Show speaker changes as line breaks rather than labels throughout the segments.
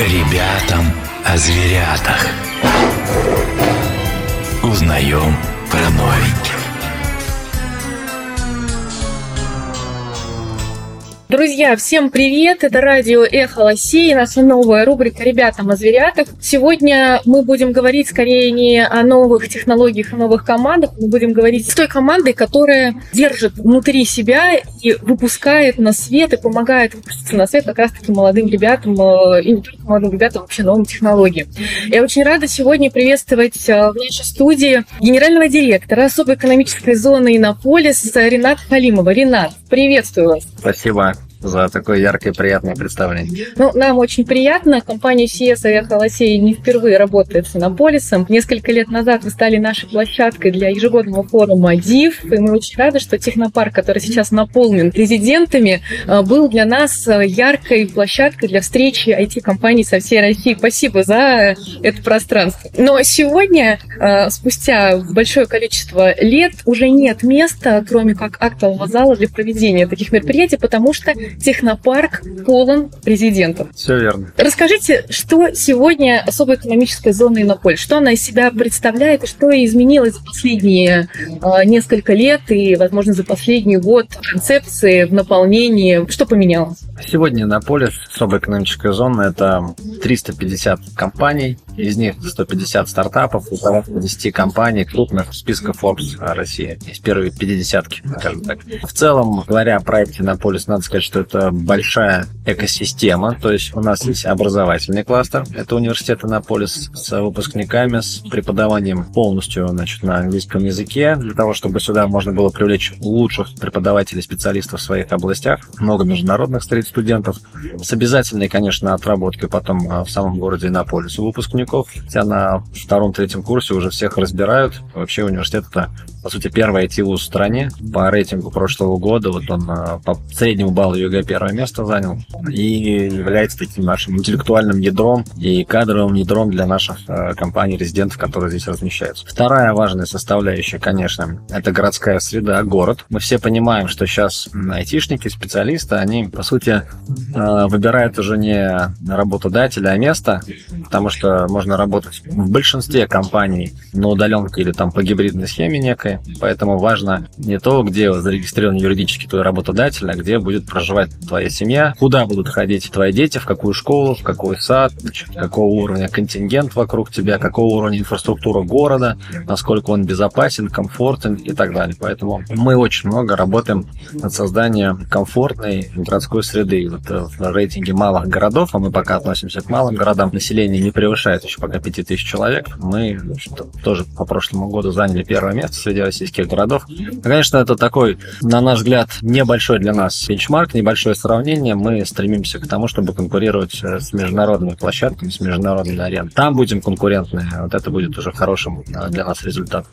Ребятам о зверятах. Узнаем про новеньких.
Друзья, всем привет! Это радио «Эхо Лосей», наша новая рубрика «Ребятам о зверятах». Сегодня мы будем говорить скорее не о новых технологиях, о новых командах, мы будем говорить с той командой, которая держит внутри себя и выпускает на свет, и помогает выпуститься на свет как раз-таки молодым ребятам, э, и не только молодым ребятам, вообще новым технологиям. Я очень рада сегодня приветствовать э, в нашей студии генерального директора особой экономической зоны «Иннополис» Ренат Халимова. Ренат, приветствую вас.
Спасибо за такое яркое приятное представление.
Ну, нам очень приятно. Компания CS «Эхо Лосей» не впервые работает с Иннополисом. Несколько лет назад вы стали нашей площадкой для ежегодного форума ДИВ, и мы очень рады, что технопарк, который сейчас наполнен резидентами, э, был для нас э, яркой площадкой для встречи IT-компаний со всей России. Спасибо за это пространство. Но сегодня, э, спустя большое количество лет, уже нет места, кроме как актового зала для проведения таких мероприятий, потому что технопарк полон президентов.
Все верно.
Расскажите, что сегодня особая экономическая зона Иннополь? Что она из себя представляет и что изменилось за последние э, несколько лет и, возможно, за последний год концепции в наполнении? Что поменялось?
Сегодня Иннополис, особая экономическая зона, это 350 компаний, из них 150 стартапов и порядка 10 компаний крупных в списке Forbes России. Есть первые 50 скажем так. В целом, говоря о проекте Иннополис, надо сказать, что это большая экосистема, то есть у нас есть образовательный кластер, это университет Иннополис с выпускниками, с преподаванием полностью значит, на английском языке, для того, чтобы сюда можно было привлечь лучших преподавателей, специалистов в своих областях, много международных студентов, с обязательной, конечно, отработкой потом а, в самом городе Иннополис у выпускников, хотя на втором-третьем курсе уже всех разбирают. Вообще университет это, по сути, первый IT-вуз в стране. По рейтингу прошлого года вот он а, по среднему баллу ЕГЭ первое место занял и является таким нашим интеллектуальным ядром и кадровым ядром для наших а, компаний, резидентов, которые здесь размещаются. Вторая важная составляющая, конечно, это городская среда, город. Мы все понимаем, что сейчас айтишники, специалисты, они, по сути, выбирают уже не работодателя, а место, потому что можно работать в большинстве компаний на удаленке или там по гибридной схеме некой, поэтому важно не то, где зарегистрирован юридически твой работодатель, а где будет проживать твоя семья, куда будут ходить твои дети, в какую школу, в какой сад, какого уровня контингент вокруг тебя, какого уровня инфраструктура города, насколько он безопасен, комфортен и так далее. Поэтому мы очень много работаем над созданием комфортной городской среды. Вот э, в рейтинге малых городов, а мы пока относимся к малым городам, население не превышает еще пока 5000 человек. Мы тоже по прошлому году заняли первое место среди российских городов. Конечно, это такой, на наш взгляд, небольшой для нас бенчмарк, небольшое сравнение. Мы стремимся к тому, чтобы конкурировать э, с международными площадками, с международными аренами. Там будем конкурентны, вот это будет уже хорошим э, для нас результатом.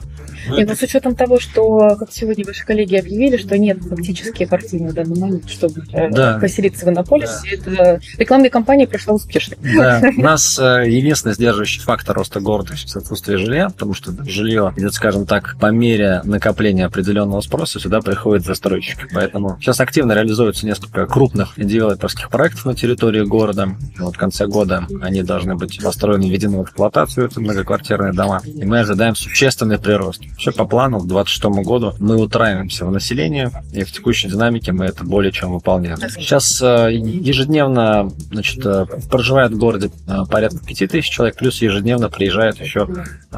И вот с учетом того, что, как сегодня ваши коллеги объявили, что нет фактически картины в данный момент, чтобы э, да. поселиться в Иннополисе, да. это рекламная кампания прошла успешно.
Да, у нас единственный сдерживающий фактор роста города – отсутствие жилья, потому что жилье идет, скажем так, по мере накопления определенного спроса сюда приходят застройщики. Поэтому сейчас активно реализуются несколько крупных девелоперских проектов на территории города. Вот в конце года они должны быть построены, введены в эксплуатацию, это многоквартирные дома. И мы ожидаем существенный прирост. Вообще по плану к 2026 году мы утраиваемся в населении, и в текущей динамике мы это более чем выполняем. Сейчас э, ежедневно значит, э, проживает в городе э, порядка 5000 человек, плюс ежедневно приезжает еще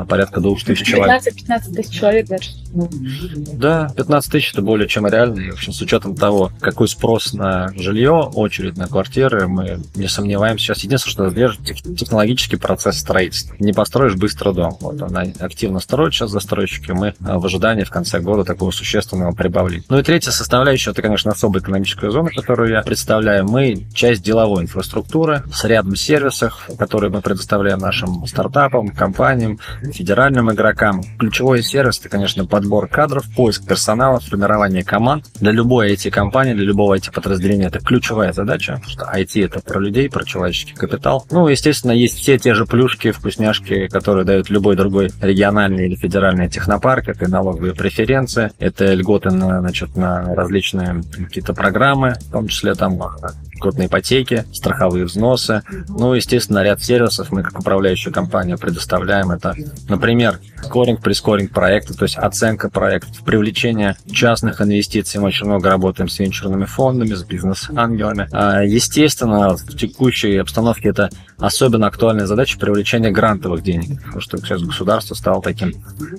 порядка 2000 человек.
15-15 тысяч человек, значит.
Да, 15 тысяч это более чем реально. И, в общем, с учетом того, какой спрос на жилье, очередь на квартиры, мы не сомневаемся. Сейчас единственное, что держит технологический процесс строительства. Не построишь быстро дом. Вот она активно строит сейчас застройщики. Мы в ожидании в конце года такого существенного прибавления. Ну и третья составляющая, это, конечно, особая экономическая зона, которую я представляю. Мы часть деловой инфраструктуры с рядом сервисов, которые мы предоставляем нашим стартапам, компаниям, федеральным игрокам. Ключевой сервис, это, конечно, подбор кадров, поиск персонала, формирование команд. Для любой IT-компании, для любого IT-подразделения это ключевая задача, потому что IT это про людей, про человеческий капитал. Ну, естественно, есть все те же плюшки, вкусняшки, которые дают любой другой региональный или федеральный технопарк. Это налоговые преференции, это льготы на, значит, на различные какие-то программы, в том числе там крупные ипотеки, страховые взносы. Ну, естественно, ряд сервисов мы, как управляющая компания, предоставляем. Это, например, скоринг, прискоринг проекта, то есть оценка проектов, привлечение частных инвестиций. Мы очень много работаем с венчурными фондами, с бизнес-ангелами. А, естественно, в текущей обстановке это особенно актуальная задача привлечения грантовых денег, потому что сейчас государство стало таким,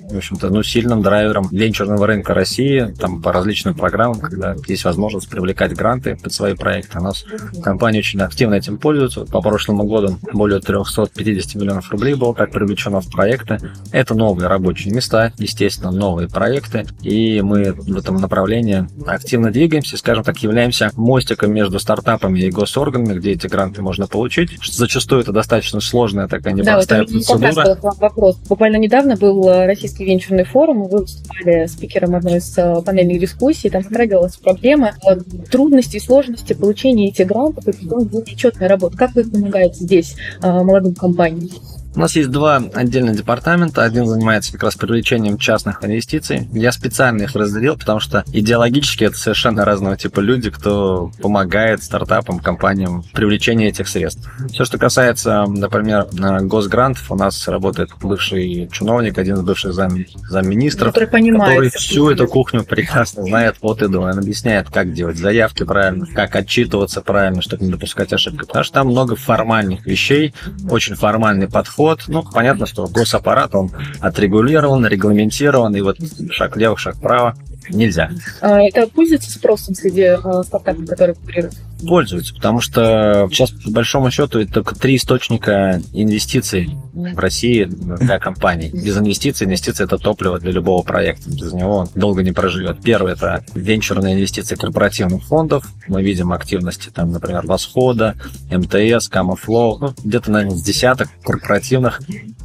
в общем-то, ну, сильным драйвером венчурного рынка России, там по различным программам, когда есть возможность привлекать гранты под свои проекты. У нас компания очень активно этим пользуется. По прошлому году более 350 миллионов рублей было так привлечено в проекты. Это новые рабочие места, естественно, новые проекты, и мы в этом направлении активно двигаемся, скажем так, являемся мостиком между стартапами и госорганами, где эти гранты можно получить. Зачастую это достаточно сложная такая непростая
да, вот процедура. Как вопрос. Буквально недавно был э, российский венчурный форум, вы выступали спикером одной из э, панельных дискуссий, там затрагивалась проблема э, трудностей и сложности получения этих грантов и потом четная работа. Как вы помогаете здесь молодым компаниям?
У нас есть два отдельных департамента. Один занимается как раз привлечением частных инвестиций. Я специально их разделил, потому что идеологически это совершенно разного типа люди, кто помогает стартапам, компаниям в привлечении этих средств. Все, что касается, например, госгрантов, у нас работает бывший чиновник, один из бывших зам, замминистров,
который, понимает,
который всю эту кухню прекрасно знает от и до. Он объясняет, как делать заявки правильно, как отчитываться правильно, чтобы не допускать ошибки. Потому что там много формальных вещей, очень формальный подход подход. Ну, понятно, что госаппарат, он отрегулирован, регламентирован, и вот шаг влево, шаг вправо нельзя.
А это пользуется спросом среди а, стартапов, которые курируют?
Пользуются, потому что сейчас, по большому счету, это только три источника инвестиций в России для компаний. Без инвестиций, инвестиции – это топливо для любого проекта. Без него он долго не проживет. Первое – это венчурные инвестиции корпоративных фондов. Мы видим активности, там, например, Восхода, МТС, Kama Flow, ну, где-то, наверное, с десяток корпоративных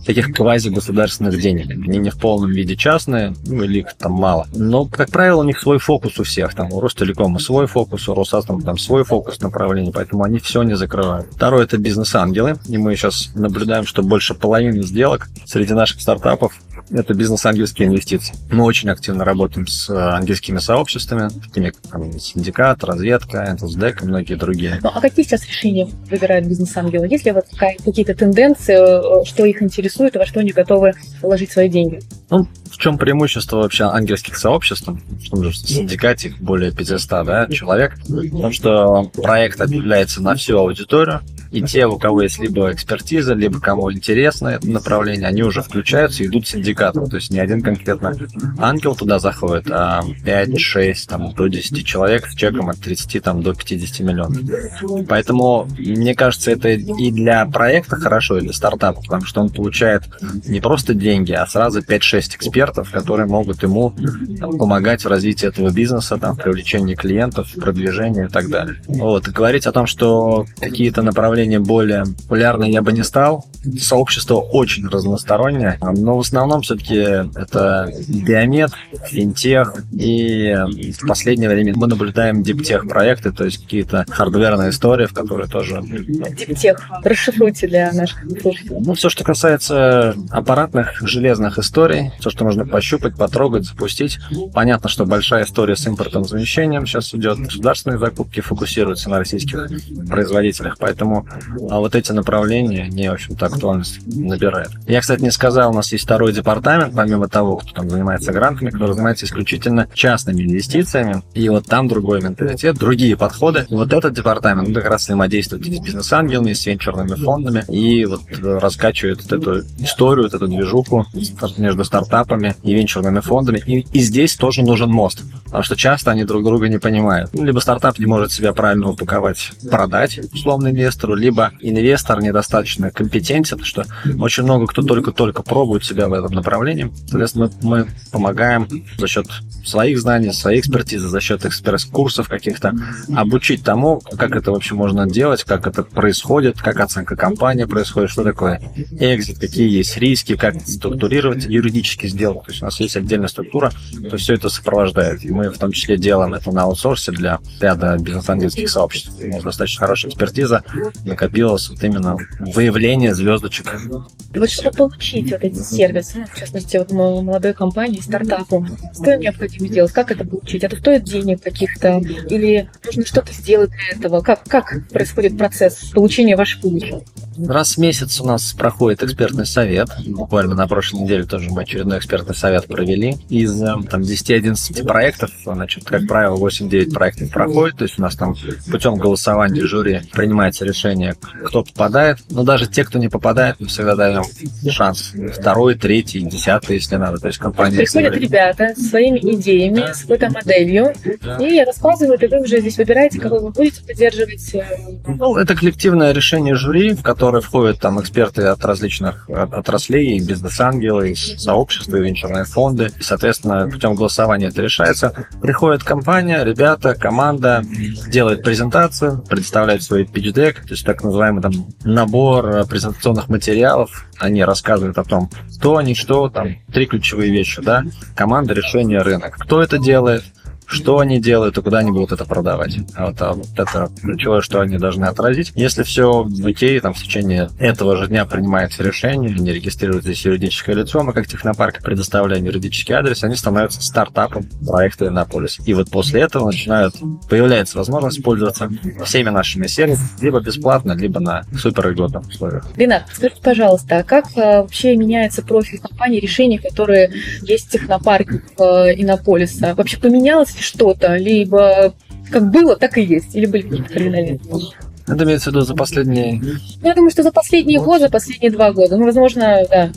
таких квази-государственных денег. Они не в полном виде частные, ну, или их там мало. Но, как правило, у них свой фокус у всех. Там у Ростелекома свой фокус, у Росатома там свой фокус направления, поэтому они все не закрывают. Второе – это бизнес-ангелы. И мы сейчас наблюдаем, что больше половины сделок среди наших стартапов это бизнес-ангельские инвестиции. Мы очень активно работаем с э, ангельскими сообществами, такими как там, Синдикат, Разведка, AngelsDeck и многие другие.
Ну, а какие сейчас решения выбирают бизнес-ангелы? Есть ли вот какие-то тенденции, э, что их интересует и во что они готовы положить свои деньги?
Ну, в чем преимущество вообще ангельских сообществ? В том же синдикате их более 500 да, человек. В том, что проект объявляется на всю аудиторию, и те, у кого есть либо экспертиза, либо кому интересно это направление, они уже включаются и идут синдикатом. То есть не один конкретно ангел туда заходит, а 5, 6, там, до 10 человек с чеком от 30 там, до 50 миллионов. Поэтому, мне кажется, это и для проекта хорошо, и для стартапа, потому что он получает не просто деньги, а сразу 5-6 экспертов, которые могут ему там, помогать в развитии этого бизнеса, там, в привлечении клиентов, в продвижении и так далее. Вот. И говорить о том, что какие-то направления более популярны я бы не стал. Сообщество очень разностороннее, но в основном все-таки это биомед, финтех, и в последнее время мы наблюдаем диптех проекты, то есть какие-то хардверные истории, в которые тоже...
Диптех, расшифруйте для наших слушателей.
Ну, все, что касается аппаратных железных историй, все, что можно пощупать, потрогать, запустить. Понятно, что большая история с импортом замещением сейчас идет. Государственные закупки фокусируются на российских производителях, поэтому а вот эти направления, они, в общем-то, актуальность набирают. Я, кстати, не сказал, у нас есть второй департамент, помимо того, кто там занимается грантами, который занимается исключительно частными инвестициями. И вот там другой менталитет, другие подходы. И вот этот департамент как раз взаимодействует с бизнес-ангелами, с венчурными фондами и вот раскачивает вот эту историю, вот эту движуху между стартапами и венчурными фондами. И, и здесь тоже нужен мост, потому что часто они друг друга не понимают. Либо стартап не может себя правильно упаковать, продать условно инвестору, либо инвестор недостаточно компетентен, что очень много кто только-только пробует себя в этом направлении. Соответственно, мы помогаем за счет своих знаний, своей экспертизы, за счет экспресс-курсов каких-то обучить тому, как это вообще можно делать, как это происходит, как оценка компании происходит, что такое экзит, какие есть риски, как структурировать юридически сделку. То есть у нас есть отдельная структура, то все это сопровождает. И мы в том числе делаем это на аутсорсе для ряда бизнес-ангельских сообществ. У нас достаточно хорошая экспертиза накопилось вот именно выявление звездочек.
И вот чтобы получить вот эти сервисы, в частности, вот мо- молодой компании, стартапу, что им необходимо сделать? Как это получить? Это стоит денег каких-то? Или нужно что-то сделать для этого? Как, как происходит процесс получения вашей помощи?
Раз в месяц у нас проходит экспертный совет. Буквально на прошлой неделе тоже мы очередной экспертный совет провели. Из э, там, 10-11 проектов, значит, как правило, 8-9 проектов проходит. То есть у нас там путем голосования жюри принимается решение, кто попадает. Но даже те, кто не попадает, мы всегда даем шанс. Второй, третий, десятый, если надо. То есть компания...
Приходят ребята со своими идеями, с какой-то моделью, и рассказывают, и вы уже здесь выбираете, кого вы будете поддерживать. э,
Ну, это коллективное решение жюри, в которое входят там эксперты от различных от- отраслей, и бизнес-ангелы, и сообщества, и венчурные фонды. И, соответственно, путем голосования это решается. Приходит компания, ребята, команда, делает презентацию, представляет свой pitch-deck, то есть так называемый там набор э, презентационных материалов. Они рассказывают о том, кто они, что там, три ключевые вещи, да. Команда, решение, рынок. Кто это делает, что они делают и куда они будут это продавать. А вот, а вот это ключевое, что они должны отразить. Если все в окей, там в течение этого же дня принимается решение, они регистрируют здесь юридическое лицо, мы как технопарк предоставляем юридический адрес, они становятся стартапом проекта Иннополис. И вот после этого начинают, появляется возможность пользоваться всеми нашими сервисами, либо бесплатно, либо на суперльготных условиях.
Ренат, скажите, пожалуйста, а как э, вообще меняется профиль компании, решений, которые есть в технопарках э, Иннополиса? Вообще поменялось что-то? Либо как было, так и есть? Или были какие-то кардинальные?
Это имеется в виду за последние
я думаю, что за последние годы, последние два года, ну, возможно, да.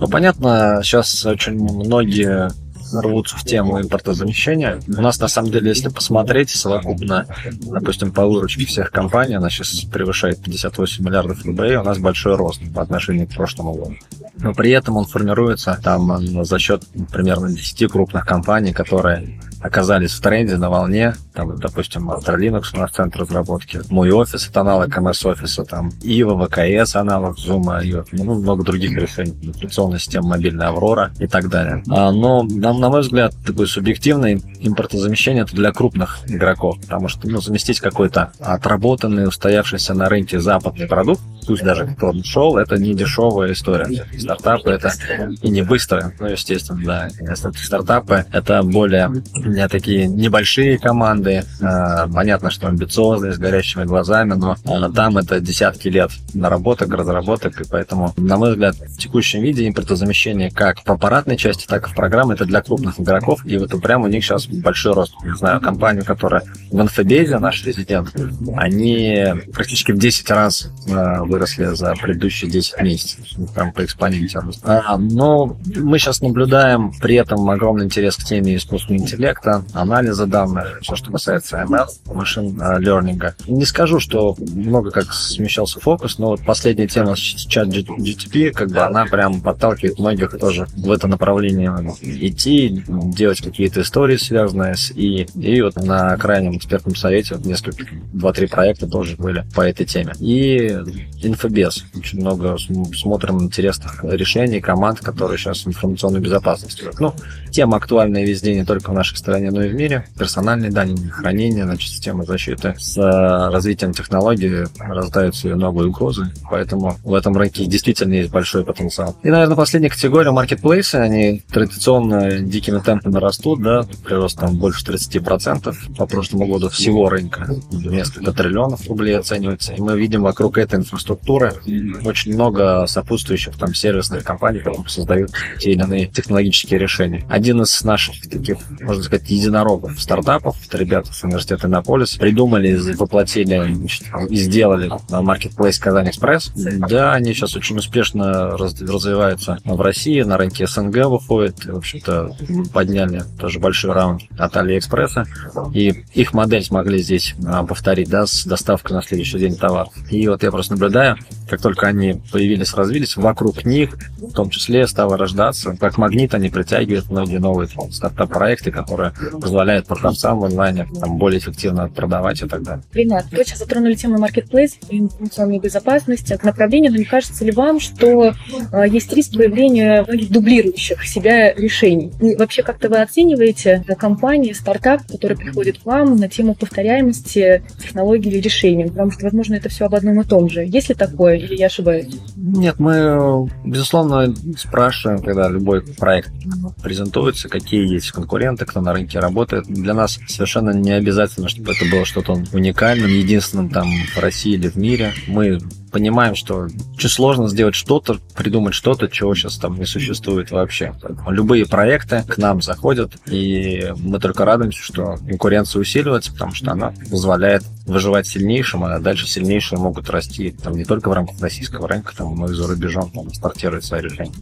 Ну, понятно, сейчас очень многие рвутся в тему импортозамещения. У нас, на самом деле, если посмотреть совокупно, допустим, по выручке всех компаний, она сейчас превышает 58 миллиардов рублей, у нас большой рост по отношению к прошлому году. Но при этом он формируется там за счет примерно 10 крупных компаний, которые оказались в тренде, на волне. Там, допустим, Linux у нас центр разработки. Мой офис, это аналог MS офиса, там Ива, ВКС, аналог Zoom, вот, ну, много других решений, операционная система мобильная Аврора и так далее. А, но, на, на мой взгляд, такое субъективное импортозамещение это для крупных игроков, потому что ну, заместить какой-то отработанный, устоявшийся на рынке западный продукт, пусть даже кто шел, это не дешевая история. Стартапы это и не быстро, ну, естественно, да. Стартапы, это более не такие небольшие команды. А, Понятно, что амбициозные, с горящими глазами, но а, там это десятки лет наработок, разработок, и поэтому, на мой взгляд, в текущем виде импортозамещение как в аппаратной части, так и в программе это для крупных игроков, и вот прям у них сейчас большой рост. Не знаю, компанию, которая в инфобезе, наш резидент, они практически в 10 раз э, выросли за предыдущие 10 месяцев. Ну, Прям по экспоненте. А, но мы сейчас наблюдаем при этом огромный интерес к теме искусственного интеллекта, анализа данных, все, что касается ML, машин э, лернинга. Не скажу, что много как смещался фокус, но вот последняя тема с чат GTP, как бы она прям подталкивает многих тоже в это направление идти, делать какие-то истории, связанные с и и вот на крайнем экспертном совете вот несколько, два-три проекта тоже были по этой теме. И инфобез. Очень много см- смотрим интересных решений, команд, которые сейчас в информационной безопасности. Ну, тема актуальная везде, не только в нашей стране, но и в мире. Персональные данные, хранение, значит, системы защиты. С э, развитием технологий рождаются и новые угрозы, поэтому в этом рынке действительно есть большой потенциал. И, наверное, последняя категория маркетплейсы, они традиционно дикими темпами растут, да, прирост там больше 30% по прошлому году всего рынка, несколько триллионов рублей оценивается, и мы видим вокруг этой инфраструктуры очень много сопутствующих там сервисных компаний, которые создают те или иные технологические решения. Один из наших таких, можно сказать, единорогов стартапов, это ребята с университета Иннополис, придумали, воплотили и сделали маркетплейс Казань Экспресс. Да, они сейчас очень успешно раз- развиваются в России, на рынке СНГ выходят, в общем-то, подняли тоже большой раунд от Алиэкспресса, и их модель смогли здесь а, повторить, да, с доставкой на следующий день товаров. И вот я просто наблюдаю, как только они появились, развились, вокруг них, в том числе, стало рождаться, как магнит, они притягивают многие новые стартап-проекты, которые позволяют продавцам в онлайне там, более эффективно продавать и так далее.
Ренат, вы сейчас затронули тему маркетплейс и информационной безопасности, направления, но не кажется ли вам, что э, есть риск появления многих дублирующих себя решений? И вообще, как-то вы оцениваете компании, стартап, который приходит к вам на тему повторяемости технологий или решений? Потому что, возможно, это все об одном и том же. Есть ли такое, или я ошибаюсь?
Нет, мы, безусловно, спрашиваем, когда любой проект презентуется, какие есть конкуренты, кто на рынке работает. Для нас совершенно не обязательно, чтобы это было что-то уникальным, единственным там в России или в мире. Мы понимаем, что очень сложно сделать что-то, придумать что-то, чего сейчас там не существует вообще. Любые проекты к нам заходят, и мы только радуемся, что конкуренция усиливается, потому что она позволяет выживать сильнейшим, а дальше сильнейшие могут расти там не только в рамках российского рынка, там, но и за рубежом там, стартировать свои решения.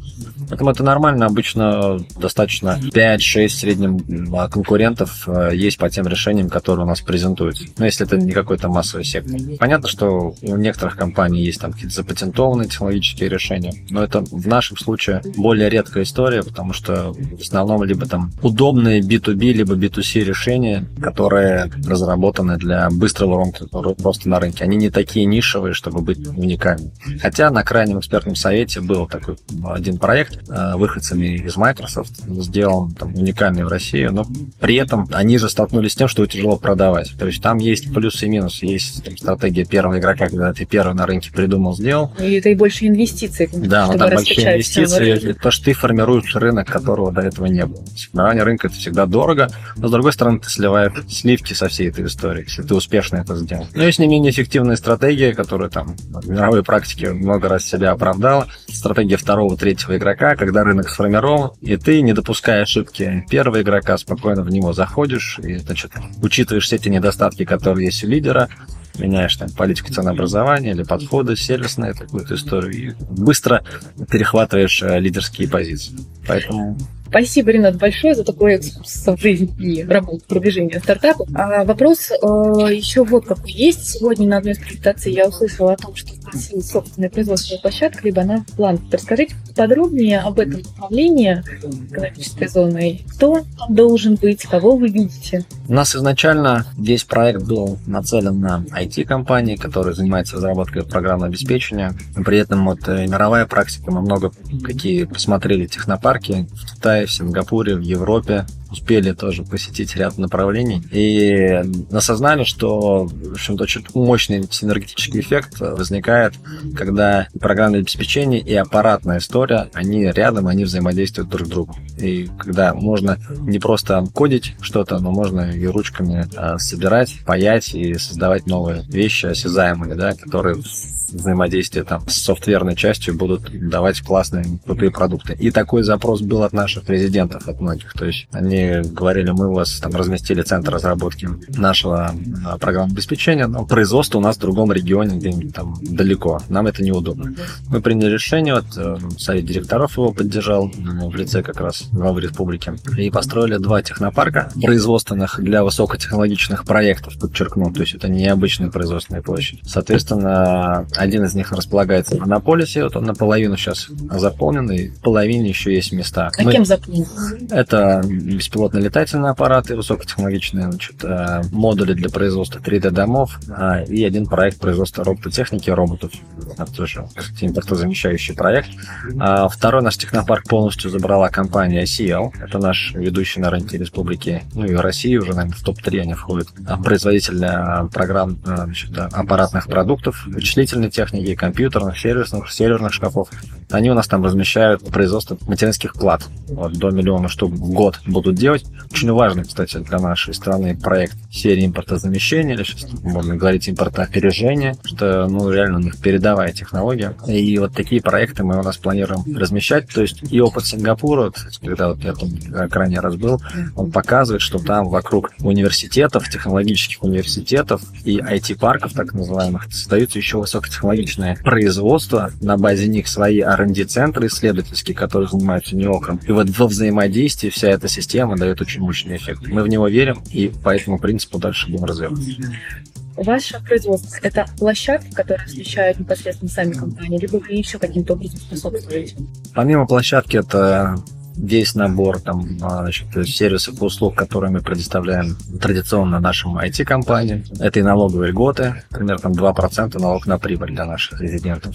Поэтому это нормально. Обычно достаточно 5-6 средним конкурентов а, есть по тем решениям, которые у нас презентуются. Но если это не какой-то массовый сектор. Понятно, что у некоторых компаний есть там какие-то запатентованные технологические решения, но это в нашем случае более редкая история, потому что в основном либо там удобные B2B, либо B2C решения, которые разработаны для быстрого роста на рынке. Они не такие нишевые, чтобы быть уникальными. Хотя на крайнем экспертном совете был такой один проект э, выходцами из Microsoft, сделан там, уникальный в России, но при этом они же столкнулись с тем, что его тяжело продавать. То есть там есть плюсы и минусы. Есть там, стратегия первого игрока, когда ты первый на рынке придумал, сделал.
И это и больше инвестиций.
Да, но там большие инвестиции, то, что ты формируешь рынок, которого до этого не было. Формирование рынка это всегда дорого, но с другой стороны ты сливаешь сливки со всей этой истории, если ты успешно это сделал. Но есть не менее эффективная стратегия, которая там в мировой практике много раз себя оправдала. Стратегия второго, третьего игрока, когда рынок сформирован, и ты, не допуская ошибки первого игрока, спокойно в него заходишь и, значит, учитываешь все эти недостатки, которые есть у лидера, меняешь там политику ценообразования или подходы, сервисные, такую-то историю, и быстро перехватываешь э, лидерские позиции. Поэтому
Спасибо, Ренат, большое за такой экскурс в жизнь и работу, продвижение стартапов. А вопрос э, еще вот какой есть. Сегодня на одной из презентаций я услышала о том, что России собственная производственная площадка, либо она в план. Расскажите подробнее об этом направлении экономической зоны. Кто там должен быть, кого вы видите?
У нас изначально весь проект был нацелен на IT-компании, которые занимаются разработкой программного обеспечения. При этом вот э, мировая практика, мы много какие посмотрели технопарки в Китае, в Сингапуре, в Европе, успели тоже посетить ряд направлений. И осознали, что, в общем-то, очень мощный синергетический эффект возникает, когда программное обеспечение и аппаратная история, они рядом, они взаимодействуют друг с другом. И когда можно не просто кодить что-то, но можно и ручками а, собирать, паять и создавать новые вещи осязаемые, да, которые взаимодействие там с софтверной частью будут давать классные, крутые продукты. И такой запрос был от наших резидентов, от многих. То есть они говорили, мы у вас там разместили центр разработки нашего а, программного обеспечения, но производство у нас в другом регионе, где-нибудь там далеко. Нам это неудобно. Мы приняли решение, вот э, совет директоров его поддержал в лице как раз главы республики, и построили два технопарка производственных для высокотехнологичных проектов, подчеркну. То есть это не обычные производственные площади. Соответственно, один из них располагается в Анаполисе, вот он наполовину сейчас заполнен, и в половине еще есть места.
А Мы... кем заполнен?
Это беспилотные летательные аппараты, высокотехнологичные значит, э, модули для производства 3D-домов а, и один проект производства робототехники роботов. Это тоже импортозамещающий проект. А второй наш технопарк полностью забрала компания CL. Это наш ведущий на рынке республики, ну и России уже, наверное, в топ-3 они входят. Производитель э, программ э, значит, аппаратных продуктов, вычислительной техники, компьютерных, сервисных, серверных шкафов. Они у нас там размещают производство материнских плат. Вот, до миллиона штук в год будут делать. Очень важный, кстати, для нашей страны проект серии импортозамещения, или сейчас можно говорить импортоопережения, что, ну, реально у них передовая технология. И вот такие проекты мы у нас планируем размещать. То есть и опыт Сингапура, когда вот я там крайний раз был, он показывает, что там вокруг университетов, технологических университетов и IT-парков, так называемых, создаются еще высокотехнологичное производство. На базе них свои R&D-центры исследовательские, которые занимаются неокром. И вот во взаимодействии вся эта система дает очень мощный эффект. Мы в него верим и по этому принципу дальше будем развиваться.
Ваше производство – это площадки, которые освещают непосредственно сами компании, либо вы еще каким-то образом способствуете?
Помимо площадки, это весь набор там, а, значит, сервисов и услуг, которые мы предоставляем традиционно нашим IT-компаниям. Это и налоговые льготы, примерно там 2% налог на прибыль для наших резидентов.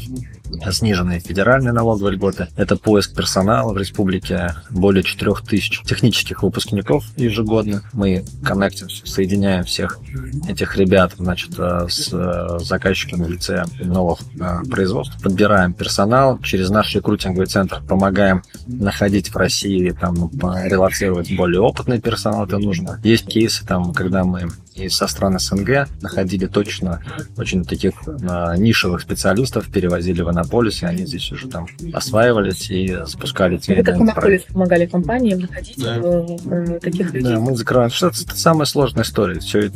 Сниженные федеральные налоговые льготы. Это поиск персонала в республике. Более 4000 технических выпускников ежегодно. Мы коннектим, соединяем всех этих ребят значит, э, с э, заказчиками в лице новых э, производств. Подбираем персонал. Через наш рекрутинговый центр помогаем находить в России, там, релацировать более опытный персонал, это нужно. Есть кейсы, там, когда мы и со стран СНГ находили точно очень таких а, нишевых специалистов, перевозили в Анаполис, и они здесь уже там осваивались и спускали
те Вы как Анаполис помогали компаниям находить да. э, э, таких людей?
Да, мы закрываем. Что это самая сложная история. Все,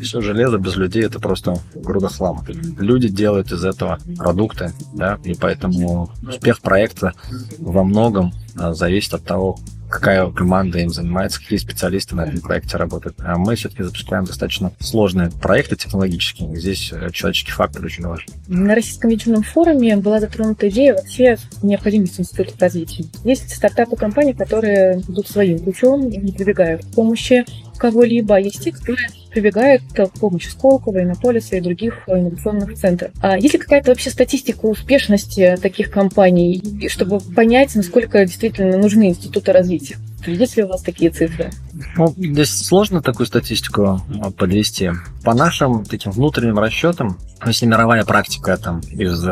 все железо без людей это просто груда хлама. Люди делают из этого продукты, да, и поэтому успех проекта во многом зависит от того, какая команда им занимается, какие специалисты на этом проекте работают. А мы все-таки запускаем достаточно сложные проекты технологические. Здесь э, человеческий фактор очень важен.
На Российском вечерном форуме была затронута идея вообще необходимости института развития. Есть стартапы компании, которые идут своим путем не прибегают к помощи кого-либо, а есть те, которые прибегают к помощи Сколково, Иннополиса и других инновационных центров. А есть ли какая-то вообще статистика успешности таких компаний, чтобы понять, насколько действительно нужны институты развития? Есть ли у вас такие цифры?
Ну, здесь сложно такую статистику а, подвести. По нашим таким внутренним расчетам, если мировая практика там из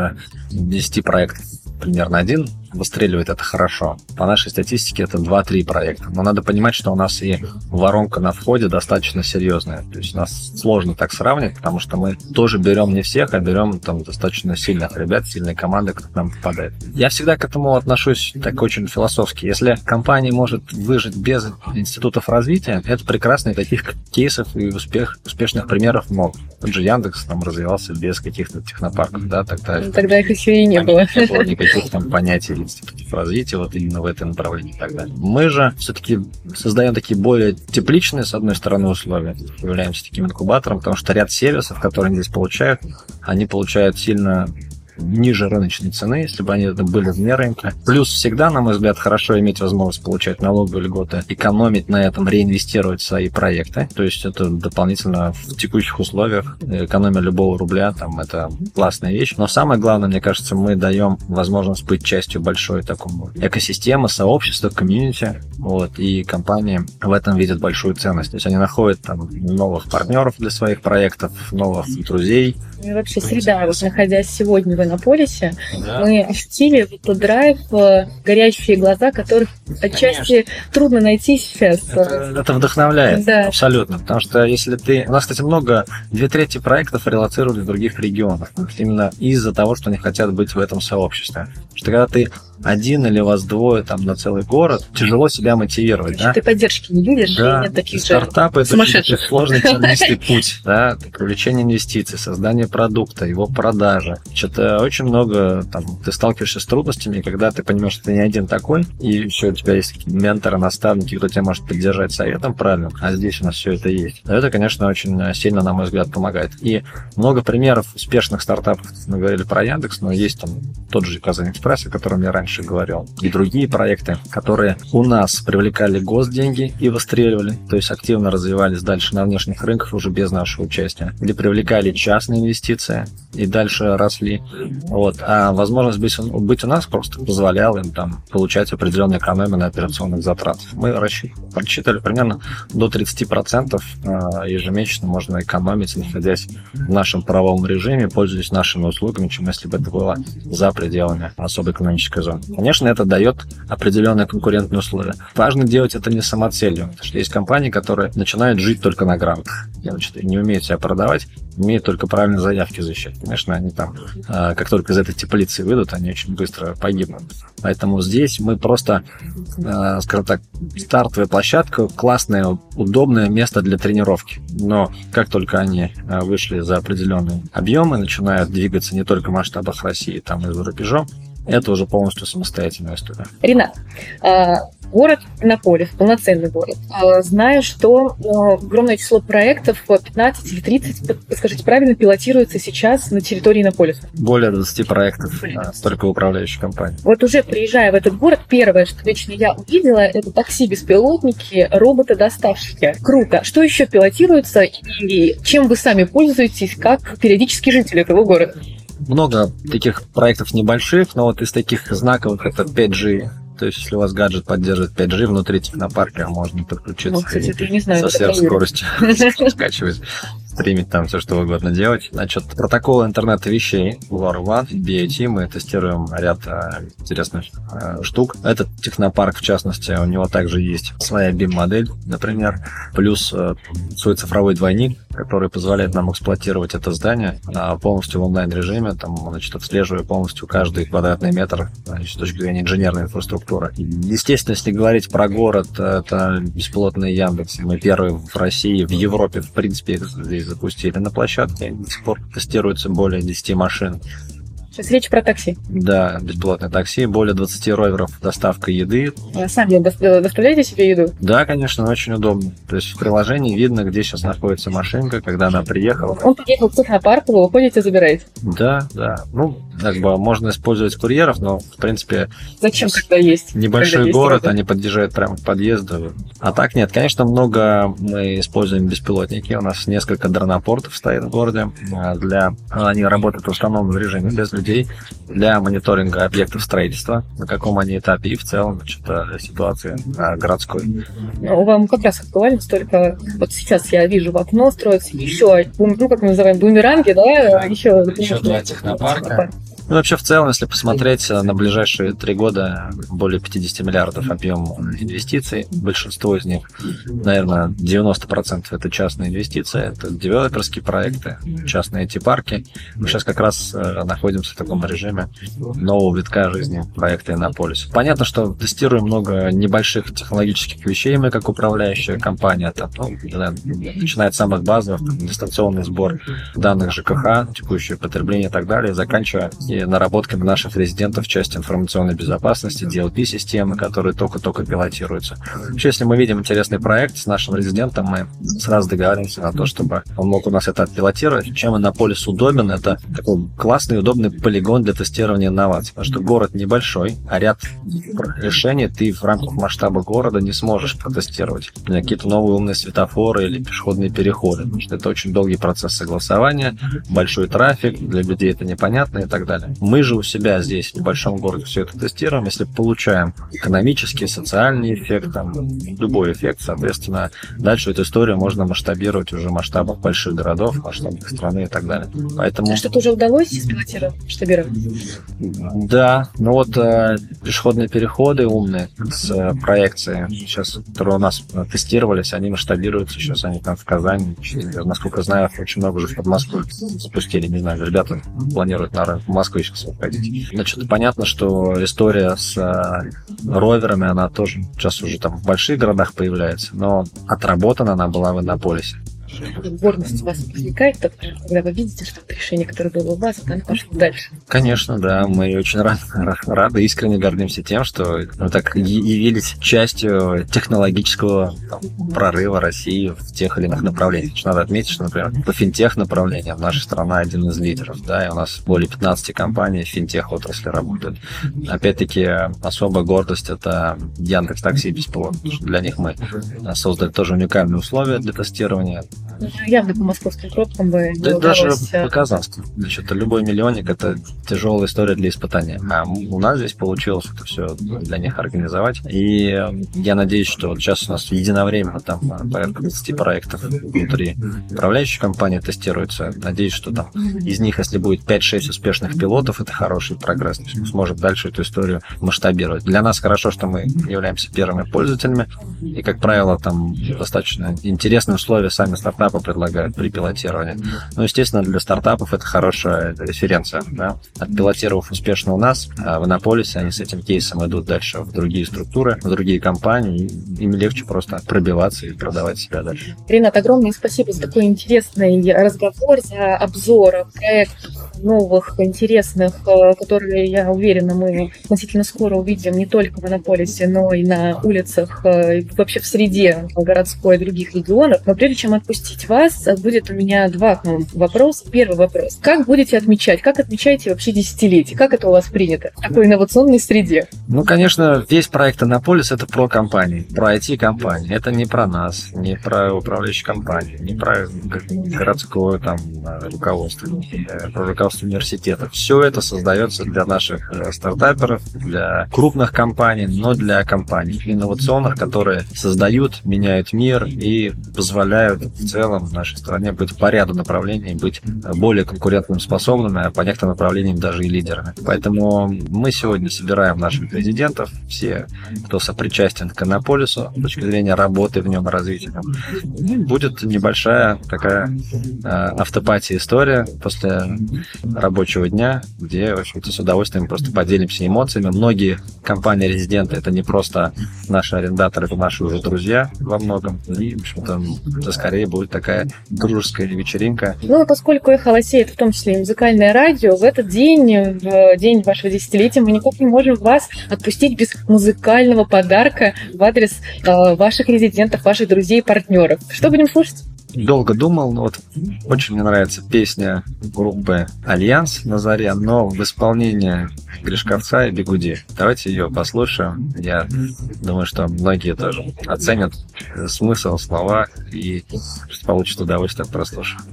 10 проектов примерно один выстреливает, это хорошо. По нашей статистике это 2-3 проекта. Но надо понимать, что у нас и воронка на входе достаточно серьезная. То есть нас сложно так сравнивать, потому что мы тоже берем не всех, а берем там достаточно сильных ребят, сильные команды, кто к нам попадает. Я всегда к этому отношусь так очень философски. Если компания может выжить без институтов развития, это прекрасно, и таких кейсов и успех, успешных примеров много. Тот же Яндекс там развивался без каких-то технопарков, да, тогда...
Тогда их еще и не было.
Не было никаких там понятий институтов развития вот именно в этом направлении и так далее. Мы же все-таки создаем такие более тепличные, с одной стороны, условия, являемся таким инкубатором, потому что ряд сервисов, которые они здесь получают, они получают сильно ниже рыночной цены, если бы они были вне рынка. Плюс всегда, на мой взгляд, хорошо иметь возможность получать налоговые льготы, экономить на этом, реинвестировать в свои проекты. То есть это дополнительно в текущих условиях экономия любого рубля, там это классная вещь. Но самое главное, мне кажется, мы даем возможность быть частью большой такому экосистемы, сообщества, комьюнити. Вот, и компании в этом видят большую ценность. То есть они находят там новых партнеров для своих проектов, новых друзей.
И вообще среда, вот находясь сегодня в Иннополисе, да. мы ощутили тот драйв, э, горящие глаза, которых отчасти Конечно. трудно найти сейчас.
Это, это вдохновляет, да. абсолютно. Потому что если ты... У нас, кстати, много, две трети проектов релацировали в других регионах. Именно из-за того, что они хотят быть в этом сообществе. Потому что когда ты один или вас двое там на целый город, тяжело себя мотивировать. Да?
Ты поддержки не видишь,
да. нет таких Стартапы это очень сложный тернистый путь, да, привлечение инвестиций, создание продукта, его продажа. Что-то очень много, там, ты сталкиваешься с трудностями, когда ты понимаешь, что ты не один такой, и еще у тебя есть менторы, наставники, кто тебя может поддержать советом правильным, а здесь у нас все это есть. Это, конечно, очень сильно, на мой взгляд, помогает. И много примеров успешных стартапов, мы говорили про Яндекс, но есть там тот же Казань Экспресс, о котором я раньше говорил, и другие проекты, которые у нас привлекали госденьги и выстреливали, то есть активно развивались дальше на внешних рынках уже без нашего участия, где привлекали частные инвестиции и дальше росли. Вот. А возможность быть, быть у нас просто позволяла им там получать определенную экономию на операционных затратах. Мы рассчитали примерно до 30% а, ежемесячно можно экономить, находясь в нашем правовом режиме, пользуясь нашими услугами, чем если бы это было за пределами особой экономической зоны. Конечно, это дает определенные конкурентные условия. Важно делать это не самоцелью, потому что есть компании, которые начинают жить только на грантах. Значит, не умеют себя продавать, умеют только правильно заявки защищать. Конечно, они там, а, как только из этой теплицы выйдут, они очень быстро погибнут. Поэтому здесь мы просто, а, скажем так, стартовая площадка, классное, удобное место для тренировки. Но как только они а, вышли за определенные объемы, начинают двигаться не только в масштабах России, там и за рубежом, это уже полностью самостоятельная история.
Ренат, город Иннополис, полноценный город. А, знаю, что э, огромное число проектов, 15 или 30, скажите правильно, пилотируется сейчас на территории Иннополиса.
Более 20 проектов только управляющей компании.
Вот уже приезжая в этот город, первое, что лично я увидела, это такси-беспилотники, роботы-доставщики. Круто. Что еще пилотируется и чем вы сами пользуетесь как периодический житель этого города?
Много таких проектов небольших, но вот из таких знаковых это 5G. То есть, если у вас гаджет поддерживает 5G внутри технопарка, можно подключиться
ну, кстати, и не знаю,
со сверхскоростью скачивать стримить там все, что угодно делать. Значит, протокол интернета вещей LoRaWAN, BAT, мы тестируем ряд э, интересных э, штук. Этот технопарк, в частности, у него также есть своя BIM-модель, например, плюс э, свой цифровой двойник, который позволяет нам эксплуатировать это здание э, полностью в онлайн-режиме, там, значит, отслеживая полностью каждый квадратный метр значит, с точки зрения инженерной инфраструктуры. Естественно, если говорить про город, это беспилотный Яндекс. Мы первые в России, в Европе, в принципе, запустили на площадке. До сих пор тестируется более 10 машин.
Сейчас речь про такси.
Да, бесплатное такси, более 20 роверов, доставка еды.
А сами доставляете себе еду?
Да, конечно, очень удобно. То есть в приложении видно, где сейчас находится машинка, когда она приехала.
Он приехал в технопарк, вы выходите, забираете?
Да, да. Ну, как бы можно использовать курьеров, но, в принципе...
Зачем тогда есть?
Небольшой есть город, они подъезжают прямо к подъезду. А так нет, конечно, много мы используем беспилотники. У нас несколько дронопортов стоит в городе. А для... Они работают в установленном режиме без людей для мониторинга объектов строительства, на каком они этапе и в целом значит, ситуации городской.
Ну, вам как раз актуально только вот сейчас я вижу в окно строятся еще, ну как мы называем, бумеранги, да,
еще, еще два технопарка. Ну, вообще, в целом, если посмотреть э, на ближайшие три года, более 50 миллиардов объем инвестиций. Большинство из них, наверное, 90% это частные инвестиции, это девелоперские проекты, частные эти парки. Мы сейчас как раз э, находимся в таком режиме нового витка жизни проекта Иннополис. Понятно, что тестируем много небольших технологических вещей мы, как управляющая компания. Это, ну, начиная от самых базовых, дистанционный сбор данных ЖКХ, текущее потребление и так далее, заканчивая и наработками наших резидентов в части информационной безопасности, DLP-системы, которые только-только пилотируются. Вообще, если мы видим интересный проект с нашим резидентом, мы сразу договариваемся на то, чтобы он мог у нас это отпилотировать. Чем Иннополис удобен, это такой классный, удобный полигон для тестирования инноваций. Потому что город небольшой, а ряд решений ты в рамках масштаба города не сможешь протестировать. Какие-то новые умные светофоры или пешеходные переходы. Потому что это очень долгий процесс согласования, большой трафик, для людей это непонятно и так далее далее. Мы же у себя здесь, в небольшом городе, все это тестируем. Если получаем экономический, социальный эффект, там, любой эффект, соответственно, дальше эту историю можно масштабировать уже в масштабах больших городов, масштабах страны и так далее. Поэтому...
А что-то уже удалось спилотировать, масштабировать?
Да, ну вот э, пешеходные переходы умные с э, проекцией, сейчас, которые у нас э, тестировались, они масштабируются, сейчас они там в Казани, насколько знаю, очень много уже в Подмосковье спустили, не знаю, ребята планируют на рынок Москвы сейчас выходить. Значит, понятно, что история с э, роверами, она тоже сейчас уже там в больших городах появляется, но отработана она была в Иннополисе
гордость у вас возникает, когда вы видите, что это решение, которое было у вас, оно пошло дальше?
Конечно, да. Мы очень рады, рады искренне гордимся тем, что мы так явились частью технологического там, прорыва России в тех или иных направлениях. Надо отметить, что, например, по финтех направлениям наша страна один из лидеров, да, и у нас более 15 компаний в финтех отрасли работают. Опять-таки, особая гордость это Яндекс Такси беспилотно. Для них мы создали тоже уникальные условия для тестирования
явно по московским пробкам бы
да даже э, по Казанскому. Значит, любой миллионник это тяжелая история для испытания. А у нас здесь получилось это все для них организовать. И э, я надеюсь, что вот сейчас у нас единовременно там э, порядка 20 проектов внутри управляющей компании тестируется. Надеюсь, что там из них, если будет 5-6 успешных пилотов, это хороший прогресс. То есть мы сможем дальше эту историю масштабировать. Для нас хорошо, что мы являемся первыми пользователями. И, как правило, там достаточно интересные условия сами стартапы предлагают при пилотировании. Ну, естественно, для стартапов это хорошая референция. Да? Отпилотировав успешно у нас, а в Иннополисе они с этим кейсом идут дальше в другие структуры, в другие компании, и им легче просто пробиваться и продавать себя дальше.
Ренат, огромное спасибо за такой интересный разговор, за обзор проектов новых, интересных, э, которые, я уверена, мы относительно скоро увидим не только в Монополисе, но и на улицах, э, вообще в среде городской и других регионов. Но прежде чем отпустить вас, будет у меня два к вам вопроса. Первый вопрос. Как будете отмечать? Как отмечаете вообще десятилетие? Как это у вас принято в такой инновационной среде?
Ну, конечно, весь проект Анаполис это про компании, про IT-компании. Это не про нас, не про управляющие компании, не про городское там руководство, не про руководство университета. Все это создается для наших э, стартаперов, для крупных компаний, но для компаний инновационных, которые создают, меняют мир и позволяют в целом в нашей стране быть по ряду направлений, быть более конкурентным способными, а по некоторым направлениям даже и лидерами. Поэтому мы сегодня собираем наших резидентов, все, кто сопричастен к Анаполису с точки зрения работы в нем, развития. Будет небольшая такая э, автопатия история после рабочего дня, где, в общем-то, с удовольствием просто поделимся эмоциями. Многие компании-резиденты это не просто наши арендаторы, это наши уже друзья во многом. И, в общем-то, скорее будет такая дружеская вечеринка.
Ну, поскольку «Эхо Лосей» это в том числе и музыкальное радио, в этот день, в день вашего десятилетия, мы никак не можем вас отпустить без музыкального подарка в адрес э, ваших резидентов, ваших друзей и партнеров. Что будем слушать?
Долго думал, но вот очень мне нравится песня группы Альянс на заре, но в исполнении Гришковца и Бегуди. Давайте ее послушаем. Я думаю, что многие тоже оценят смысл, слова и получат удовольствие от прослушивания.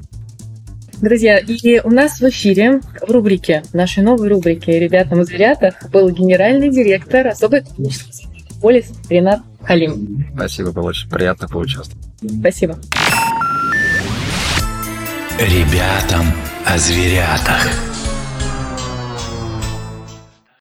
Друзья, и у нас в эфире в рубрике, в нашей новой рубрике «Ребята на зверятах» был генеральный директор особой экономической полис Ренат Халим.
Спасибо, было очень приятно поучаствовать.
Спасибо.
Ребятам о зверятах.